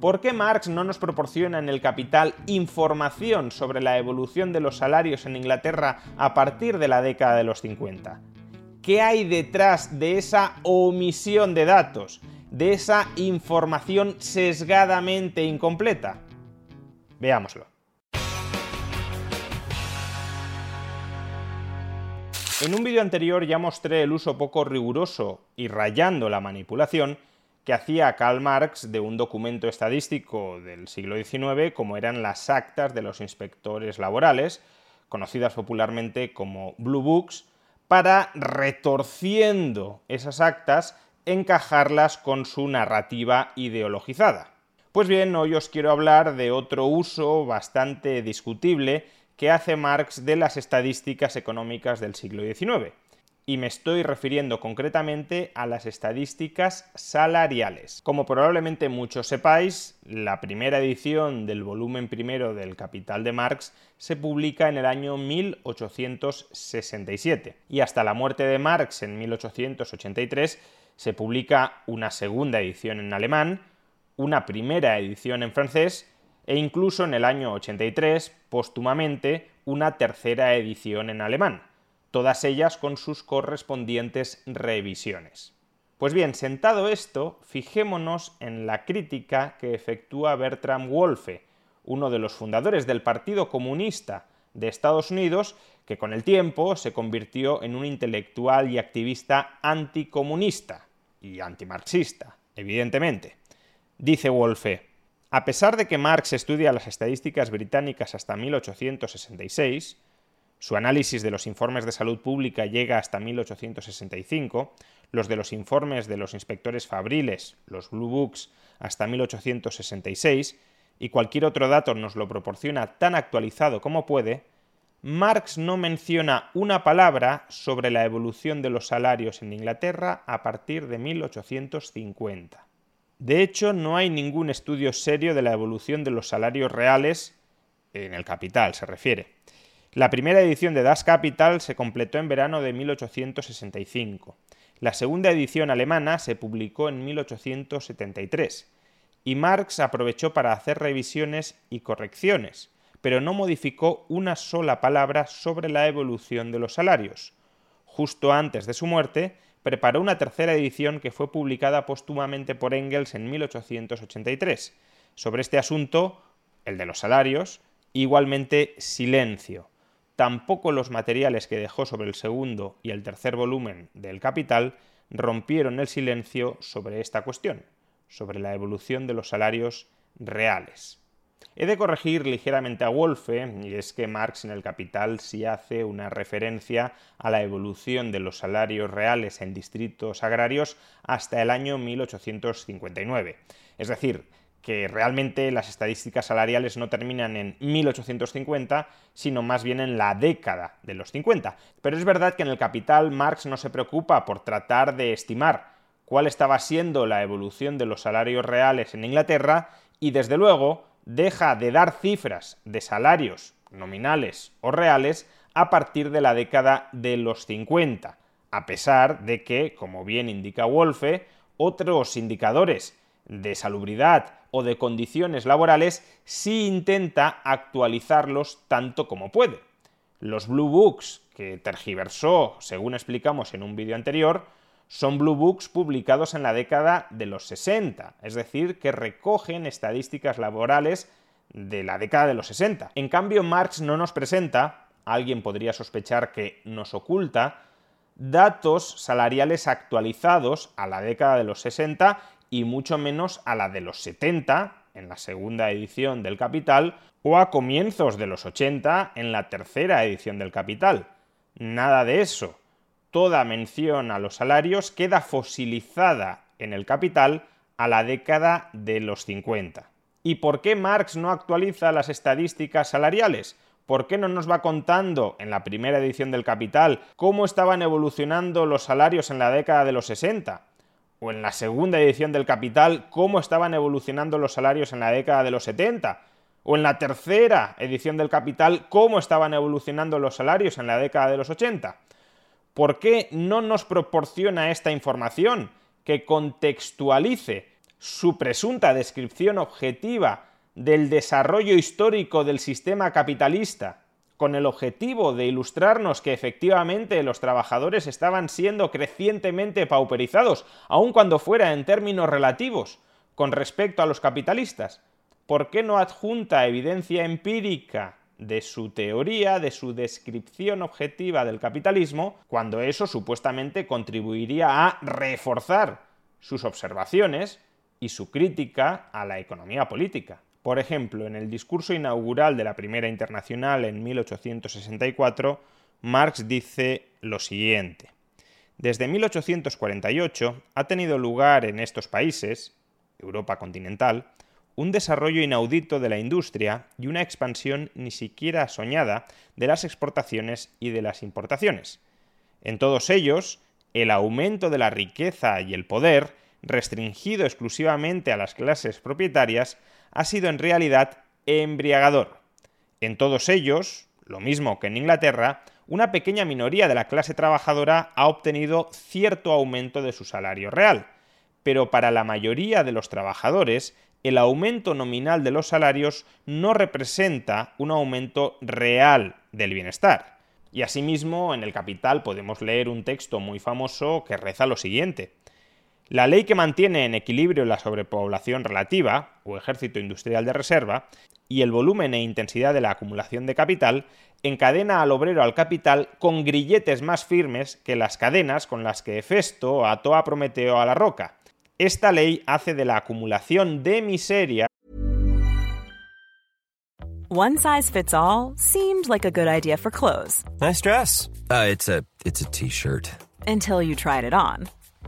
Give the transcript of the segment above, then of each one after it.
¿Por qué Marx no nos proporciona en el Capital información sobre la evolución de los salarios en Inglaterra a partir de la década de los 50? ¿Qué hay detrás de esa omisión de datos, de esa información sesgadamente incompleta? Veámoslo. En un vídeo anterior ya mostré el uso poco riguroso y rayando la manipulación hacía Karl Marx de un documento estadístico del siglo XIX como eran las actas de los inspectores laborales, conocidas popularmente como Blue Books, para, retorciendo esas actas, encajarlas con su narrativa ideologizada. Pues bien, hoy os quiero hablar de otro uso bastante discutible que hace Marx de las estadísticas económicas del siglo XIX y me estoy refiriendo concretamente a las estadísticas salariales. Como probablemente muchos sepáis, la primera edición del volumen primero del Capital de Marx se publica en el año 1867 y hasta la muerte de Marx en 1883 se publica una segunda edición en alemán, una primera edición en francés e incluso en el año 83, póstumamente, una tercera edición en alemán todas ellas con sus correspondientes revisiones. Pues bien, sentado esto, fijémonos en la crítica que efectúa Bertram Wolfe, uno de los fundadores del Partido Comunista de Estados Unidos, que con el tiempo se convirtió en un intelectual y activista anticomunista y antimarxista, evidentemente. Dice Wolfe, a pesar de que Marx estudia las estadísticas británicas hasta 1866, su análisis de los informes de salud pública llega hasta 1865, los de los informes de los inspectores fabriles, los Blue Books, hasta 1866, y cualquier otro dato nos lo proporciona tan actualizado como puede, Marx no menciona una palabra sobre la evolución de los salarios en Inglaterra a partir de 1850. De hecho, no hay ningún estudio serio de la evolución de los salarios reales en el capital, se refiere. La primera edición de Das Kapital se completó en verano de 1865. La segunda edición alemana se publicó en 1873 y Marx aprovechó para hacer revisiones y correcciones, pero no modificó una sola palabra sobre la evolución de los salarios. Justo antes de su muerte, preparó una tercera edición que fue publicada póstumamente por Engels en 1883. Sobre este asunto, el de los salarios, igualmente silencio tampoco los materiales que dejó sobre el segundo y el tercer volumen del Capital rompieron el silencio sobre esta cuestión, sobre la evolución de los salarios reales. He de corregir ligeramente a Wolfe, y es que Marx en el Capital sí hace una referencia a la evolución de los salarios reales en distritos agrarios hasta el año 1859. Es decir, que realmente las estadísticas salariales no terminan en 1850, sino más bien en la década de los 50. Pero es verdad que en el Capital Marx no se preocupa por tratar de estimar cuál estaba siendo la evolución de los salarios reales en Inglaterra y desde luego deja de dar cifras de salarios nominales o reales a partir de la década de los 50, a pesar de que, como bien indica Wolfe, otros indicadores de salubridad o de condiciones laborales sí intenta actualizarlos tanto como puede. Los Blue Books, que tergiversó, según explicamos en un vídeo anterior, son Blue Books publicados en la década de los 60, es decir, que recogen estadísticas laborales de la década de los 60. En cambio, Marx no nos presenta, alguien podría sospechar que nos oculta, datos salariales actualizados a la década de los 60 y mucho menos a la de los 70 en la segunda edición del Capital o a comienzos de los 80 en la tercera edición del Capital. Nada de eso. Toda mención a los salarios queda fosilizada en el capital a la década de los 50. ¿Y por qué Marx no actualiza las estadísticas salariales? ¿Por qué no nos va contando en la primera edición del Capital cómo estaban evolucionando los salarios en la década de los 60? ¿O en la segunda edición del Capital cómo estaban evolucionando los salarios en la década de los 70? ¿O en la tercera edición del Capital cómo estaban evolucionando los salarios en la década de los 80? ¿Por qué no nos proporciona esta información que contextualice su presunta descripción objetiva del desarrollo histórico del sistema capitalista, con el objetivo de ilustrarnos que efectivamente los trabajadores estaban siendo crecientemente pauperizados, aun cuando fuera en términos relativos, con respecto a los capitalistas? ¿Por qué no adjunta evidencia empírica de su teoría, de su descripción objetiva del capitalismo, cuando eso supuestamente contribuiría a reforzar sus observaciones y su crítica a la economía política? Por ejemplo, en el discurso inaugural de la Primera Internacional en 1864, Marx dice lo siguiente. Desde 1848 ha tenido lugar en estos países, Europa continental, un desarrollo inaudito de la industria y una expansión ni siquiera soñada de las exportaciones y de las importaciones. En todos ellos, el aumento de la riqueza y el poder, restringido exclusivamente a las clases propietarias, ha sido en realidad embriagador. En todos ellos, lo mismo que en Inglaterra, una pequeña minoría de la clase trabajadora ha obtenido cierto aumento de su salario real, pero para la mayoría de los trabajadores el aumento nominal de los salarios no representa un aumento real del bienestar. Y asimismo, en el Capital podemos leer un texto muy famoso que reza lo siguiente. La ley que mantiene en equilibrio la sobrepoblación relativa, o ejército industrial de reserva, y el volumen e intensidad de la acumulación de capital, encadena al obrero al capital con grilletes más firmes que las cadenas con las que Hefesto ató a Prometeo a la roca. Esta ley hace de la acumulación de miseria One size fits all seemed like a good idea for clothes. Nice dress. Uh, it's a it's a t-shirt. Until you tried it on.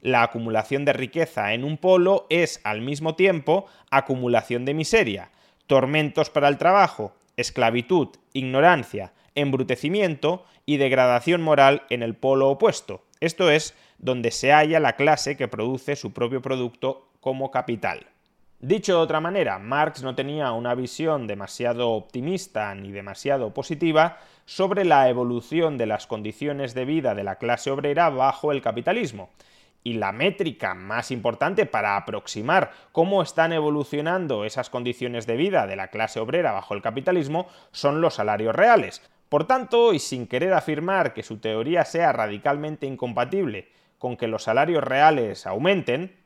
La acumulación de riqueza en un polo es al mismo tiempo acumulación de miseria, tormentos para el trabajo, esclavitud, ignorancia, embrutecimiento y degradación moral en el polo opuesto, esto es, donde se halla la clase que produce su propio producto como capital. Dicho de otra manera, Marx no tenía una visión demasiado optimista ni demasiado positiva sobre la evolución de las condiciones de vida de la clase obrera bajo el capitalismo, y la métrica más importante para aproximar cómo están evolucionando esas condiciones de vida de la clase obrera bajo el capitalismo son los salarios reales. Por tanto, y sin querer afirmar que su teoría sea radicalmente incompatible con que los salarios reales aumenten,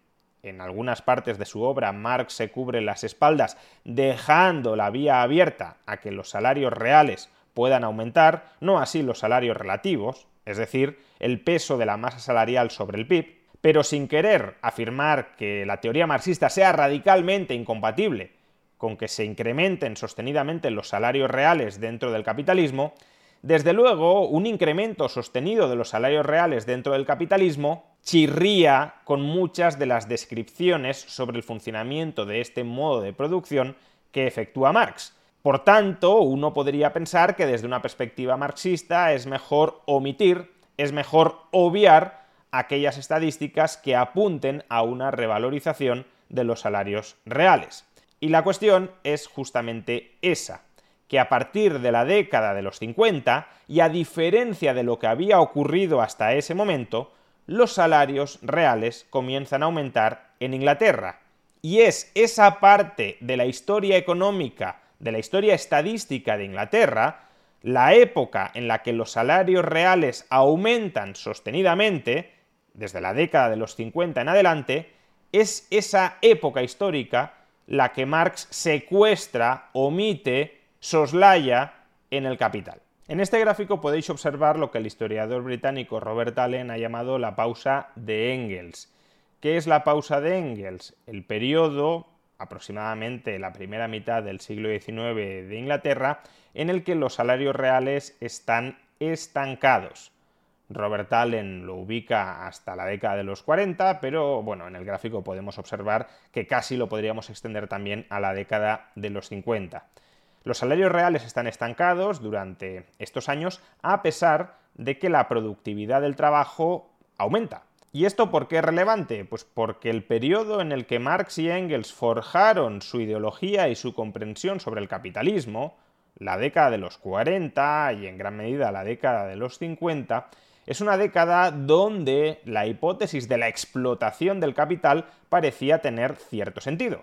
en algunas partes de su obra Marx se cubre las espaldas dejando la vía abierta a que los salarios reales puedan aumentar, no así los salarios relativos, es decir, el peso de la masa salarial sobre el PIB, pero sin querer afirmar que la teoría marxista sea radicalmente incompatible con que se incrementen sostenidamente los salarios reales dentro del capitalismo, desde luego un incremento sostenido de los salarios reales dentro del capitalismo chirría con muchas de las descripciones sobre el funcionamiento de este modo de producción que efectúa Marx. Por tanto, uno podría pensar que desde una perspectiva marxista es mejor omitir, es mejor obviar aquellas estadísticas que apunten a una revalorización de los salarios reales. Y la cuestión es justamente esa, que a partir de la década de los 50, y a diferencia de lo que había ocurrido hasta ese momento, los salarios reales comienzan a aumentar en Inglaterra. Y es esa parte de la historia económica, de la historia estadística de Inglaterra, la época en la que los salarios reales aumentan sostenidamente, desde la década de los 50 en adelante, es esa época histórica la que Marx secuestra, omite, soslaya en el Capital. En este gráfico podéis observar lo que el historiador británico Robert Allen ha llamado la pausa de Engels. ¿Qué es la pausa de Engels? El periodo, aproximadamente la primera mitad del siglo XIX de Inglaterra, en el que los salarios reales están estancados. Robert Allen lo ubica hasta la década de los 40, pero bueno, en el gráfico podemos observar que casi lo podríamos extender también a la década de los 50. Los salarios reales están estancados durante estos años a pesar de que la productividad del trabajo aumenta. ¿Y esto por qué es relevante? Pues porque el periodo en el que Marx y Engels forjaron su ideología y su comprensión sobre el capitalismo, la década de los 40 y en gran medida la década de los 50, es una década donde la hipótesis de la explotación del capital parecía tener cierto sentido.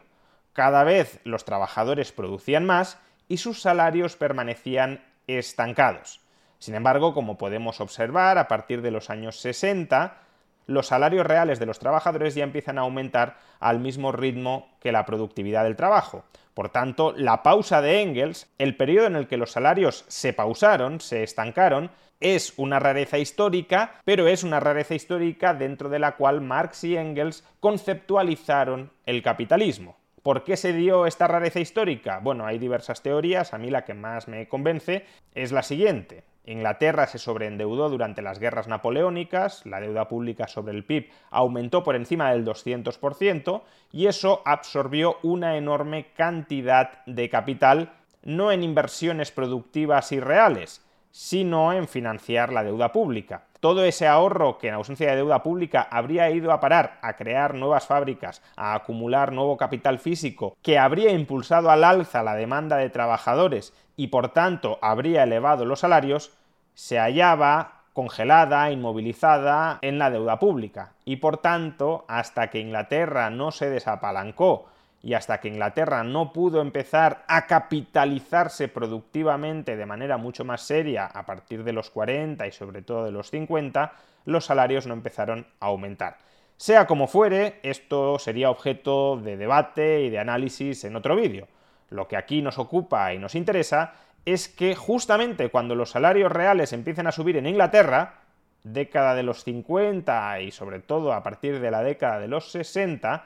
Cada vez los trabajadores producían más y sus salarios permanecían estancados. Sin embargo, como podemos observar, a partir de los años 60, los salarios reales de los trabajadores ya empiezan a aumentar al mismo ritmo que la productividad del trabajo. Por tanto, la pausa de Engels, el periodo en el que los salarios se pausaron, se estancaron, es una rareza histórica, pero es una rareza histórica dentro de la cual Marx y Engels conceptualizaron el capitalismo. ¿Por qué se dio esta rareza histórica? Bueno, hay diversas teorías, a mí la que más me convence es la siguiente. Inglaterra se sobreendeudó durante las guerras napoleónicas, la deuda pública sobre el PIB aumentó por encima del 200% y eso absorbió una enorme cantidad de capital, no en inversiones productivas y reales, sino en financiar la deuda pública. Todo ese ahorro que en ausencia de deuda pública habría ido a parar a crear nuevas fábricas, a acumular nuevo capital físico, que habría impulsado al alza la demanda de trabajadores y por tanto habría elevado los salarios, se hallaba congelada, inmovilizada en la deuda pública. Y por tanto, hasta que Inglaterra no se desapalancó y hasta que Inglaterra no pudo empezar a capitalizarse productivamente de manera mucho más seria a partir de los 40 y sobre todo de los 50, los salarios no empezaron a aumentar. Sea como fuere, esto sería objeto de debate y de análisis en otro vídeo. Lo que aquí nos ocupa y nos interesa es que justamente cuando los salarios reales empiecen a subir en Inglaterra, década de los 50 y sobre todo a partir de la década de los 60,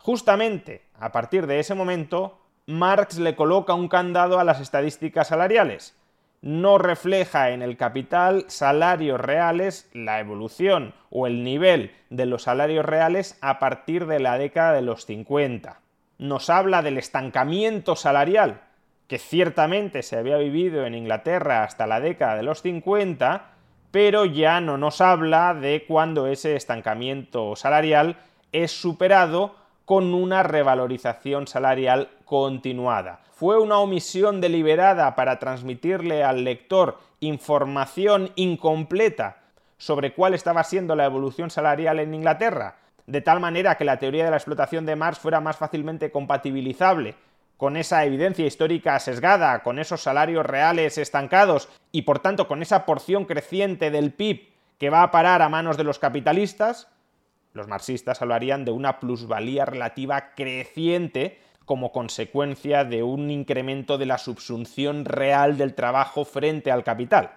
Justamente a partir de ese momento, Marx le coloca un candado a las estadísticas salariales. No refleja en el capital salarios reales, la evolución o el nivel de los salarios reales a partir de la década de los 50. Nos habla del estancamiento salarial, que ciertamente se había vivido en Inglaterra hasta la década de los 50, pero ya no nos habla de cuando ese estancamiento salarial es superado con una revalorización salarial continuada. Fue una omisión deliberada para transmitirle al lector información incompleta sobre cuál estaba siendo la evolución salarial en Inglaterra, de tal manera que la teoría de la explotación de Marx fuera más fácilmente compatibilizable con esa evidencia histórica sesgada, con esos salarios reales estancados y por tanto con esa porción creciente del PIB que va a parar a manos de los capitalistas, los marxistas hablarían de una plusvalía relativa creciente como consecuencia de un incremento de la subsunción real del trabajo frente al capital.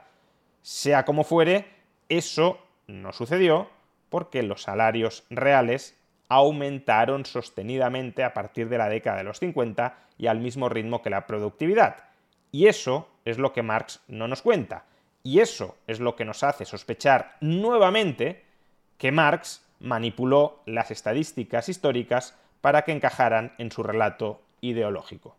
Sea como fuere, eso no sucedió porque los salarios reales aumentaron sostenidamente a partir de la década de los 50 y al mismo ritmo que la productividad. Y eso es lo que Marx no nos cuenta. Y eso es lo que nos hace sospechar nuevamente que Marx manipuló las estadísticas históricas para que encajaran en su relato ideológico.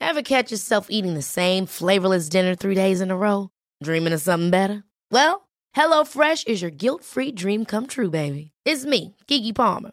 Ever catch yourself eating the same flavorless dinner three days in a row? Dreaming of something better? Well, HelloFresh is your guilt-free dream come true, baby. It's me, Kiki Palmer.